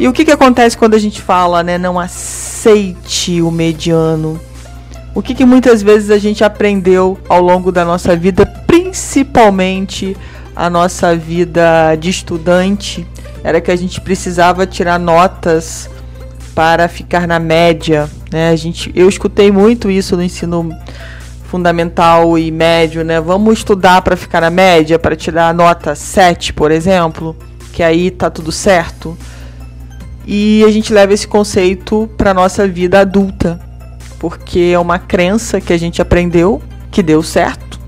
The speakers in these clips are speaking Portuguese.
E o que, que acontece quando a gente fala, né? Não aceite o mediano. O que, que muitas vezes a gente aprendeu ao longo da nossa vida, principalmente a nossa vida de estudante, era que a gente precisava tirar notas para ficar na média. Né? A gente, eu escutei muito isso no ensino fundamental e médio, né? Vamos estudar para ficar na média, para tirar nota 7, por exemplo, que aí tá tudo certo e a gente leva esse conceito para nossa vida adulta, porque é uma crença que a gente aprendeu que deu certo.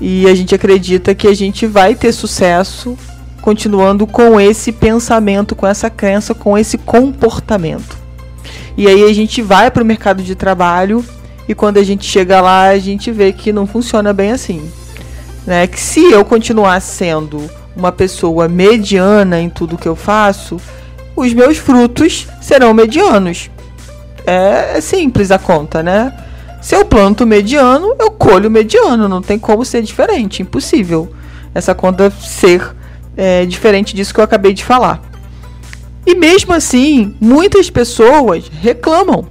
E a gente acredita que a gente vai ter sucesso continuando com esse pensamento, com essa crença, com esse comportamento. E aí a gente vai para o mercado de trabalho e quando a gente chega lá, a gente vê que não funciona bem assim. Né? Que se eu continuar sendo uma pessoa mediana em tudo que eu faço, os meus frutos serão medianos. É simples a conta, né? Se eu planto mediano, eu colho mediano. Não tem como ser diferente. Impossível essa conta ser é, diferente disso que eu acabei de falar. E mesmo assim, muitas pessoas reclamam.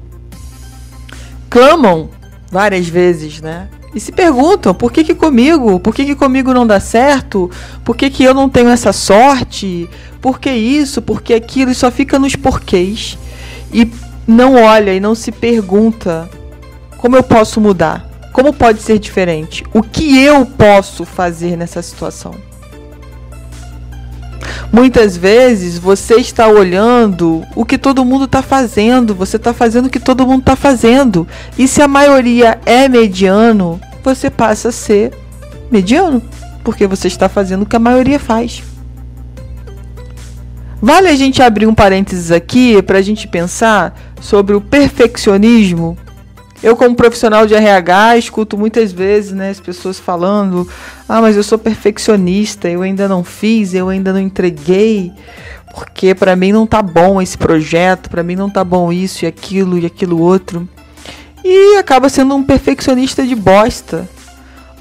Clamam várias vezes, né? E se perguntam por que, que comigo? Por que, que comigo não dá certo? Por que, que eu não tenho essa sorte? Por que isso? Por que aquilo? E só fica nos porquês. E não olha e não se pergunta como eu posso mudar? Como pode ser diferente? O que eu posso fazer nessa situação? Muitas vezes você está olhando o que todo mundo está fazendo, você está fazendo o que todo mundo está fazendo. E se a maioria é mediano, você passa a ser mediano, porque você está fazendo o que a maioria faz. Vale a gente abrir um parênteses aqui para a gente pensar sobre o perfeccionismo eu, como profissional de RH, escuto muitas vezes né, as pessoas falando: ah, mas eu sou perfeccionista, eu ainda não fiz, eu ainda não entreguei, porque para mim não tá bom esse projeto, para mim não tá bom isso e aquilo e aquilo outro. E acaba sendo um perfeccionista de bosta,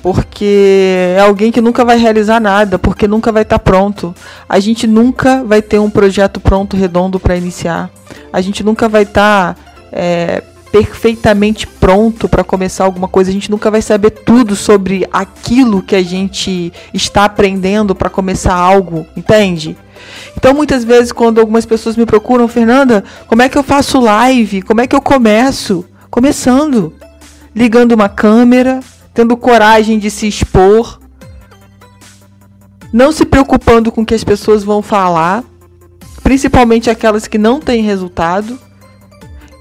porque é alguém que nunca vai realizar nada, porque nunca vai estar tá pronto. A gente nunca vai ter um projeto pronto, redondo para iniciar. A gente nunca vai estar. Tá, é, perfeitamente pronto para começar alguma coisa. A gente nunca vai saber tudo sobre aquilo que a gente está aprendendo para começar algo, entende? Então, muitas vezes, quando algumas pessoas me procuram, Fernanda, como é que eu faço live? Como é que eu começo? Começando, ligando uma câmera, tendo coragem de se expor, não se preocupando com o que as pessoas vão falar, principalmente aquelas que não têm resultado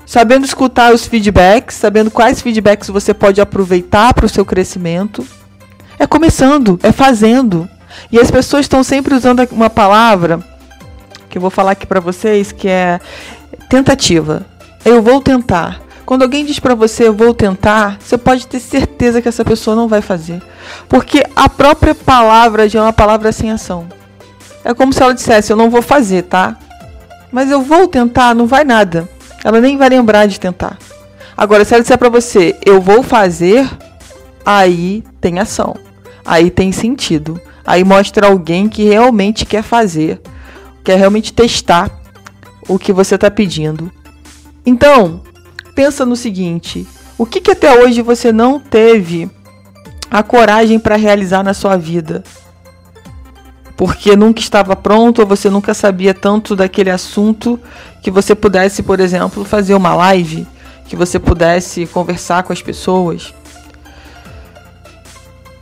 sabendo escutar os feedbacks, sabendo quais feedbacks você pode aproveitar para o seu crescimento. É começando, é fazendo. E as pessoas estão sempre usando uma palavra que eu vou falar aqui para vocês que é tentativa. Eu vou tentar. Quando alguém diz para você eu vou tentar, você pode ter certeza que essa pessoa não vai fazer, porque a própria palavra já é uma palavra sem ação. É como se ela dissesse eu não vou fazer, tá? Mas eu vou tentar, não vai nada. Ela nem vai lembrar de tentar. Agora, se ela disser para você, eu vou fazer, aí tem ação. Aí tem sentido. Aí mostra alguém que realmente quer fazer, quer realmente testar o que você está pedindo. Então, pensa no seguinte: o que, que até hoje você não teve a coragem para realizar na sua vida? porque nunca estava pronto ou você nunca sabia tanto daquele assunto que você pudesse, por exemplo, fazer uma live, que você pudesse conversar com as pessoas.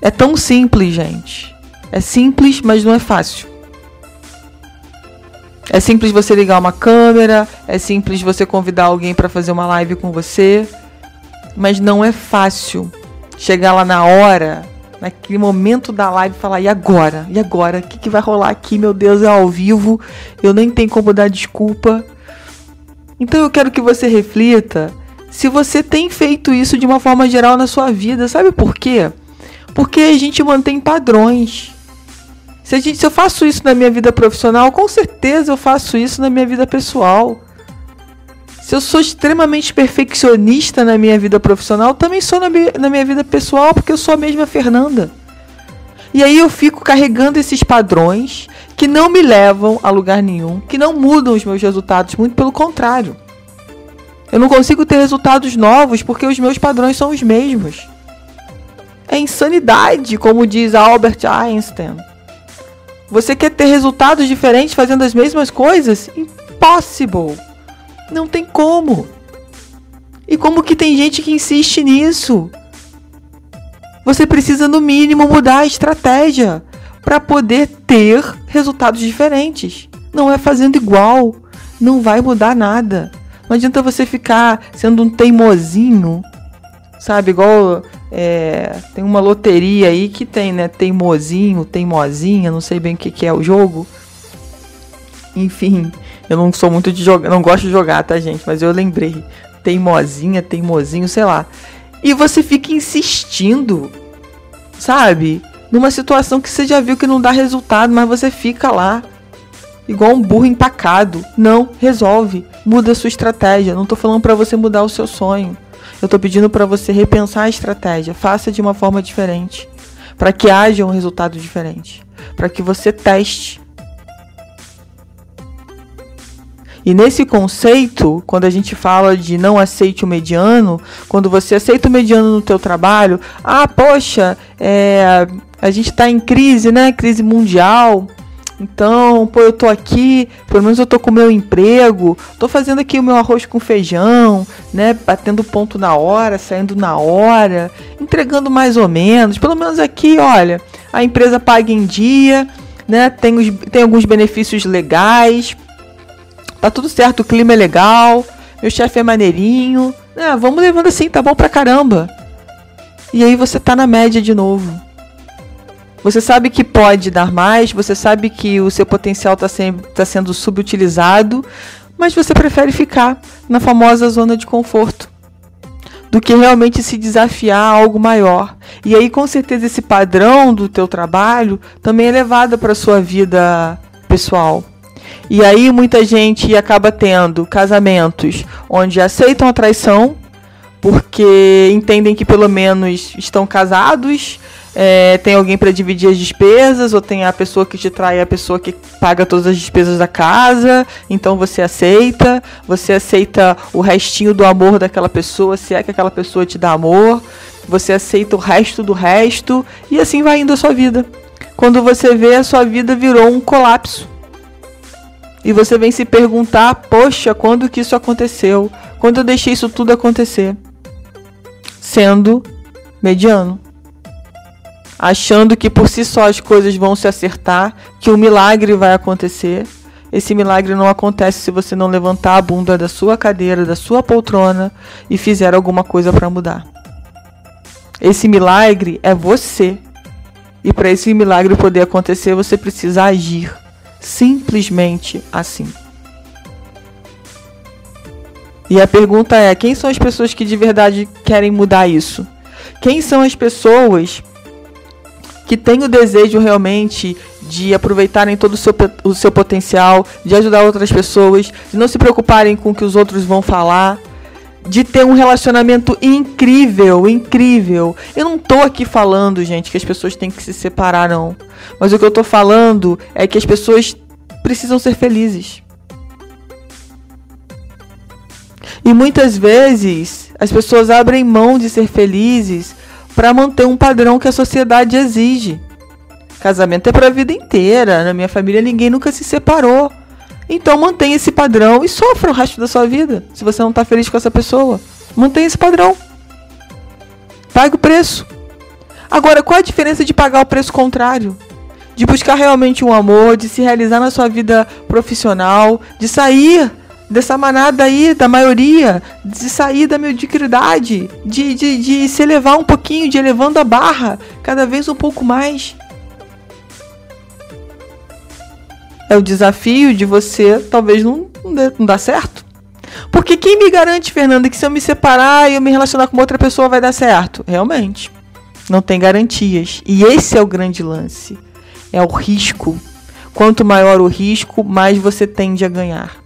É tão simples, gente. É simples, mas não é fácil. É simples você ligar uma câmera, é simples você convidar alguém para fazer uma live com você, mas não é fácil chegar lá na hora naquele momento da live, falar: e agora? E agora? O que, que vai rolar aqui? Meu Deus, é ao vivo. Eu nem tenho como dar desculpa. Então eu quero que você reflita se você tem feito isso de uma forma geral na sua vida. Sabe por quê? Porque a gente mantém padrões. Se, gente, se eu faço isso na minha vida profissional, com certeza eu faço isso na minha vida pessoal. Se eu sou extremamente perfeccionista na minha vida profissional, também sou na na minha vida pessoal, porque eu sou a mesma Fernanda. E aí eu fico carregando esses padrões que não me levam a lugar nenhum, que não mudam os meus resultados, muito pelo contrário. Eu não consigo ter resultados novos porque os meus padrões são os mesmos. É insanidade, como diz Albert Einstein. Você quer ter resultados diferentes fazendo as mesmas coisas? Impossible. Não tem como. E como que tem gente que insiste nisso? Você precisa no mínimo mudar a estratégia para poder ter resultados diferentes. Não é fazendo igual, não vai mudar nada. Não adianta você ficar sendo um teimosinho, sabe? Igual é, tem uma loteria aí que tem, né? Teimosinho, teimosinha, não sei bem o que, que é o jogo. Enfim, eu não sou muito de jogar, não gosto de jogar, tá, gente? Mas eu lembrei. Teimosinha, teimosinho, sei lá. E você fica insistindo, sabe? Numa situação que você já viu que não dá resultado, mas você fica lá igual um burro empacado. Não, resolve. Muda a sua estratégia. Não tô falando para você mudar o seu sonho. Eu tô pedindo para você repensar a estratégia. Faça de uma forma diferente, para que haja um resultado diferente, para que você teste. E nesse conceito, quando a gente fala de não aceite o mediano, quando você aceita o mediano no teu trabalho, ah, poxa, é, a gente está em crise, né? Crise mundial. Então, pô, eu tô aqui, pelo menos eu tô com o meu emprego, tô fazendo aqui o meu arroz com feijão, né? Batendo ponto na hora, saindo na hora, entregando mais ou menos. Pelo menos aqui, olha, a empresa paga em dia, né? Tem, os, tem alguns benefícios legais. Tá tudo certo, o clima é legal, meu chefe é maneirinho. né? vamos levando assim, tá bom pra caramba. E aí você tá na média de novo. Você sabe que pode dar mais, você sabe que o seu potencial está tá sendo subutilizado, mas você prefere ficar na famosa zona de conforto do que realmente se desafiar a algo maior. E aí, com certeza, esse padrão do teu trabalho também é levado para a sua vida pessoal. E aí, muita gente acaba tendo casamentos onde aceitam a traição porque entendem que pelo menos estão casados é, tem alguém para dividir as despesas, ou tem a pessoa que te trai, a pessoa que paga todas as despesas da casa, então você aceita, você aceita o restinho do amor daquela pessoa, se é que aquela pessoa te dá amor, você aceita o resto do resto, e assim vai indo a sua vida. Quando você vê, a sua vida virou um colapso. E você vem se perguntar: poxa, quando que isso aconteceu? Quando eu deixei isso tudo acontecer? Sendo mediano achando que por si só as coisas vão se acertar, que um milagre vai acontecer. Esse milagre não acontece se você não levantar a bunda da sua cadeira, da sua poltrona e fizer alguma coisa para mudar. Esse milagre é você. E para esse milagre poder acontecer, você precisa agir simplesmente assim. E a pergunta é: quem são as pessoas que de verdade querem mudar isso? Quem são as pessoas que têm o desejo realmente de aproveitarem todo o seu, o seu potencial, de ajudar outras pessoas, de não se preocuparem com o que os outros vão falar, de ter um relacionamento incrível, incrível. Eu não tô aqui falando, gente, que as pessoas têm que se separar, não. Mas o que eu tô falando é que as pessoas precisam ser felizes. E muitas vezes as pessoas abrem mão de ser felizes para manter um padrão que a sociedade exige. Casamento é para a vida inteira. Na minha família ninguém nunca se separou. Então mantenha esse padrão e sofra o resto da sua vida. Se você não está feliz com essa pessoa, mantenha esse padrão. Pague o preço. Agora, qual a diferença de pagar o preço contrário? De buscar realmente um amor, de se realizar na sua vida profissional, de sair dessa manada aí, da maioria, de sair da mediocridade, de, de, de se elevar um pouquinho, de elevando a barra cada vez um pouco mais. É o desafio de você talvez não, não, dê, não dar certo. Porque quem me garante, Fernanda, que se eu me separar e eu me relacionar com outra pessoa vai dar certo? Realmente. Não tem garantias. E esse é o grande lance. É o risco. Quanto maior o risco, mais você tende a ganhar.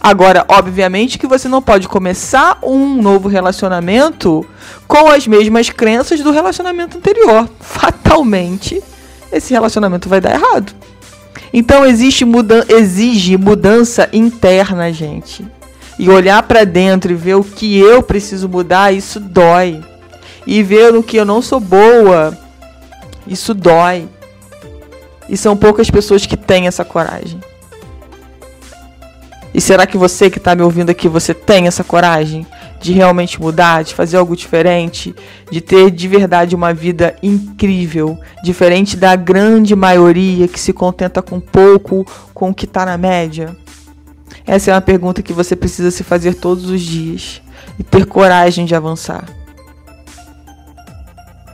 Agora, obviamente que você não pode começar um novo relacionamento com as mesmas crenças do relacionamento anterior. Fatalmente, esse relacionamento vai dar errado. Então existe muda exige mudança interna, gente. E olhar para dentro e ver o que eu preciso mudar, isso dói. E ver no que eu não sou boa, isso dói. E são poucas pessoas que têm essa coragem. E será que você que está me ouvindo aqui, você tem essa coragem de realmente mudar, de fazer algo diferente, de ter de verdade uma vida incrível, diferente da grande maioria que se contenta com pouco, com o que está na média? Essa é uma pergunta que você precisa se fazer todos os dias e ter coragem de avançar.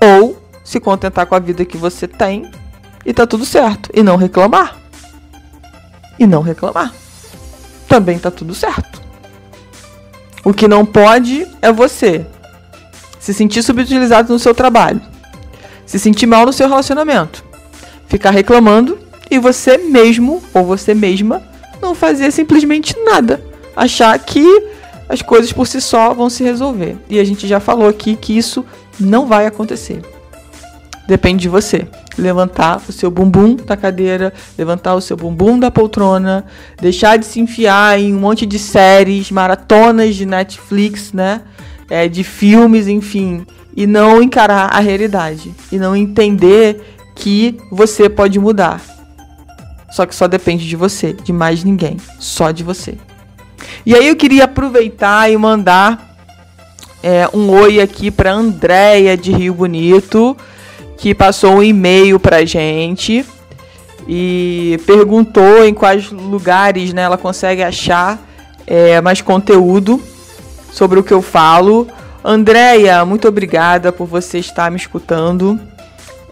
Ou se contentar com a vida que você tem e tá tudo certo e não reclamar. E não reclamar também tá tudo certo. O que não pode é você se sentir subutilizado no seu trabalho, se sentir mal no seu relacionamento, ficar reclamando e você mesmo ou você mesma não fazer simplesmente nada, achar que as coisas por si só vão se resolver. E a gente já falou aqui que isso não vai acontecer. Depende de você levantar o seu bumbum da cadeira, levantar o seu bumbum da poltrona, deixar de se enfiar em um monte de séries, maratonas de Netflix, né? É, de filmes, enfim, e não encarar a realidade e não entender que você pode mudar. Só que só depende de você, de mais ninguém, só de você. E aí eu queria aproveitar e mandar é, um oi aqui para Andréia de Rio Bonito que passou um e-mail pra gente e perguntou em quais lugares né, ela consegue achar é, mais conteúdo sobre o que eu falo. Andréia, muito obrigada por você estar me escutando.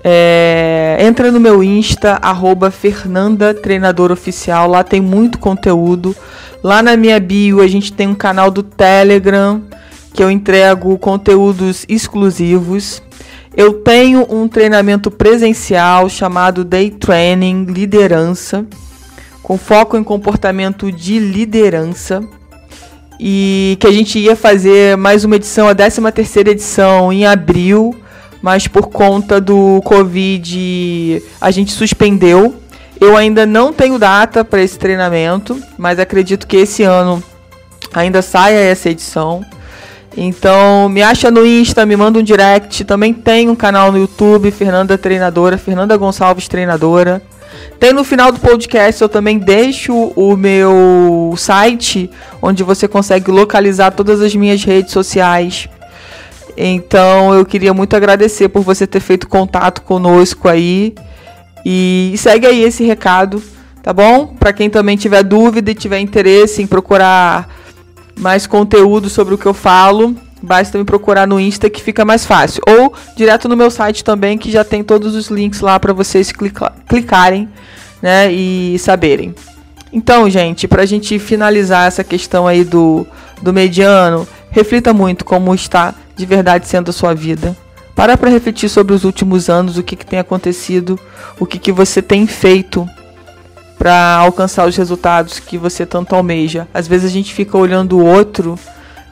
É, entra no meu Insta, arroba Fernanda Treinador Oficial, lá tem muito conteúdo. Lá na minha bio a gente tem um canal do Telegram que eu entrego conteúdos exclusivos. Eu tenho um treinamento presencial chamado Day Training Liderança, com foco em comportamento de liderança. E que a gente ia fazer mais uma edição, a 13 terceira edição, em abril, mas por conta do Covid a gente suspendeu. Eu ainda não tenho data para esse treinamento, mas acredito que esse ano ainda saia essa edição. Então, me acha no Insta, me manda um direct. Também tem um canal no YouTube, Fernanda Treinadora, Fernanda Gonçalves Treinadora. Tem no final do podcast, eu também deixo o meu site, onde você consegue localizar todas as minhas redes sociais. Então, eu queria muito agradecer por você ter feito contato conosco aí. E segue aí esse recado, tá bom? Para quem também tiver dúvida e tiver interesse em procurar mais conteúdo sobre o que eu falo, basta me procurar no Insta que fica mais fácil. Ou direto no meu site também, que já tem todos os links lá para vocês clica clicarem né, e saberem. Então, gente, para a gente finalizar essa questão aí do, do mediano, reflita muito como está de verdade sendo a sua vida. Para para refletir sobre os últimos anos, o que, que tem acontecido, o que, que você tem feito para alcançar os resultados que você tanto almeja. Às vezes a gente fica olhando o outro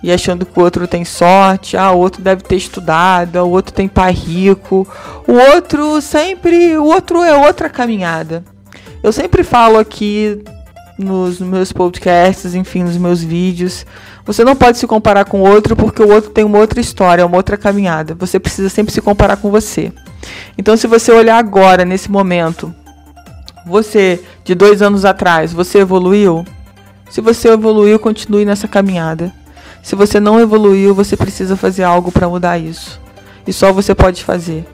e achando que o outro tem sorte, ah, o outro deve ter estudado, o outro tem pai rico, o outro sempre, o outro é outra caminhada. Eu sempre falo aqui nos meus podcasts, enfim, nos meus vídeos, você não pode se comparar com o outro porque o outro tem uma outra história, uma outra caminhada. Você precisa sempre se comparar com você. Então, se você olhar agora, nesse momento, você, de dois anos atrás, você evoluiu? Se você evoluiu, continue nessa caminhada. Se você não evoluiu, você precisa fazer algo para mudar isso. E só você pode fazer.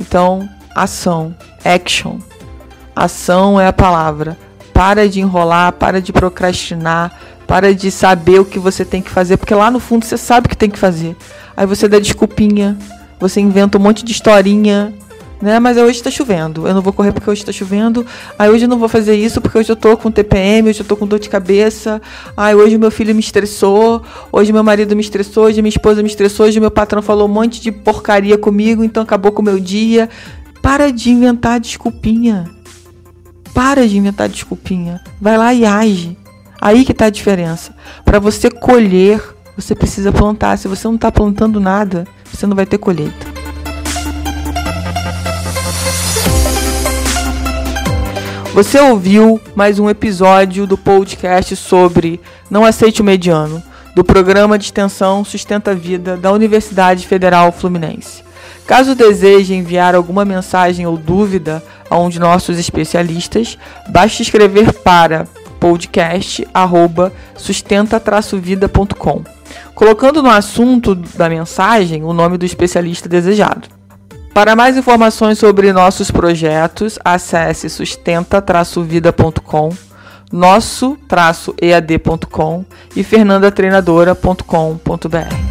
Então, ação, action. Ação é a palavra. Para de enrolar, para de procrastinar, para de saber o que você tem que fazer, porque lá no fundo você sabe o que tem que fazer. Aí você dá desculpinha, você inventa um monte de historinha, né? Mas hoje está chovendo. Eu não vou correr porque hoje está chovendo. Aí hoje eu não vou fazer isso porque hoje eu tô com TPM, hoje eu tô com dor de cabeça. Aí hoje meu filho me estressou, hoje meu marido me estressou, hoje minha esposa me estressou, hoje meu patrão falou um monte de porcaria comigo, então acabou com o meu dia. Para de inventar desculpinha. Para de inventar desculpinha. Vai lá e age. Aí que tá a diferença. Para você colher, você precisa plantar. Se você não está plantando nada, você não vai ter colheita. Você ouviu mais um episódio do podcast sobre Não Aceite o Mediano, do programa de extensão Sustenta a Vida da Universidade Federal Fluminense. Caso deseje enviar alguma mensagem ou dúvida a um de nossos especialistas, basta escrever para podcast@sustenta-vida.com, colocando no assunto da mensagem o nome do especialista desejado. Para mais informações sobre nossos projetos, acesse sustenta-vida.com, nosso-ead.com e fernandatreinadora.com.br.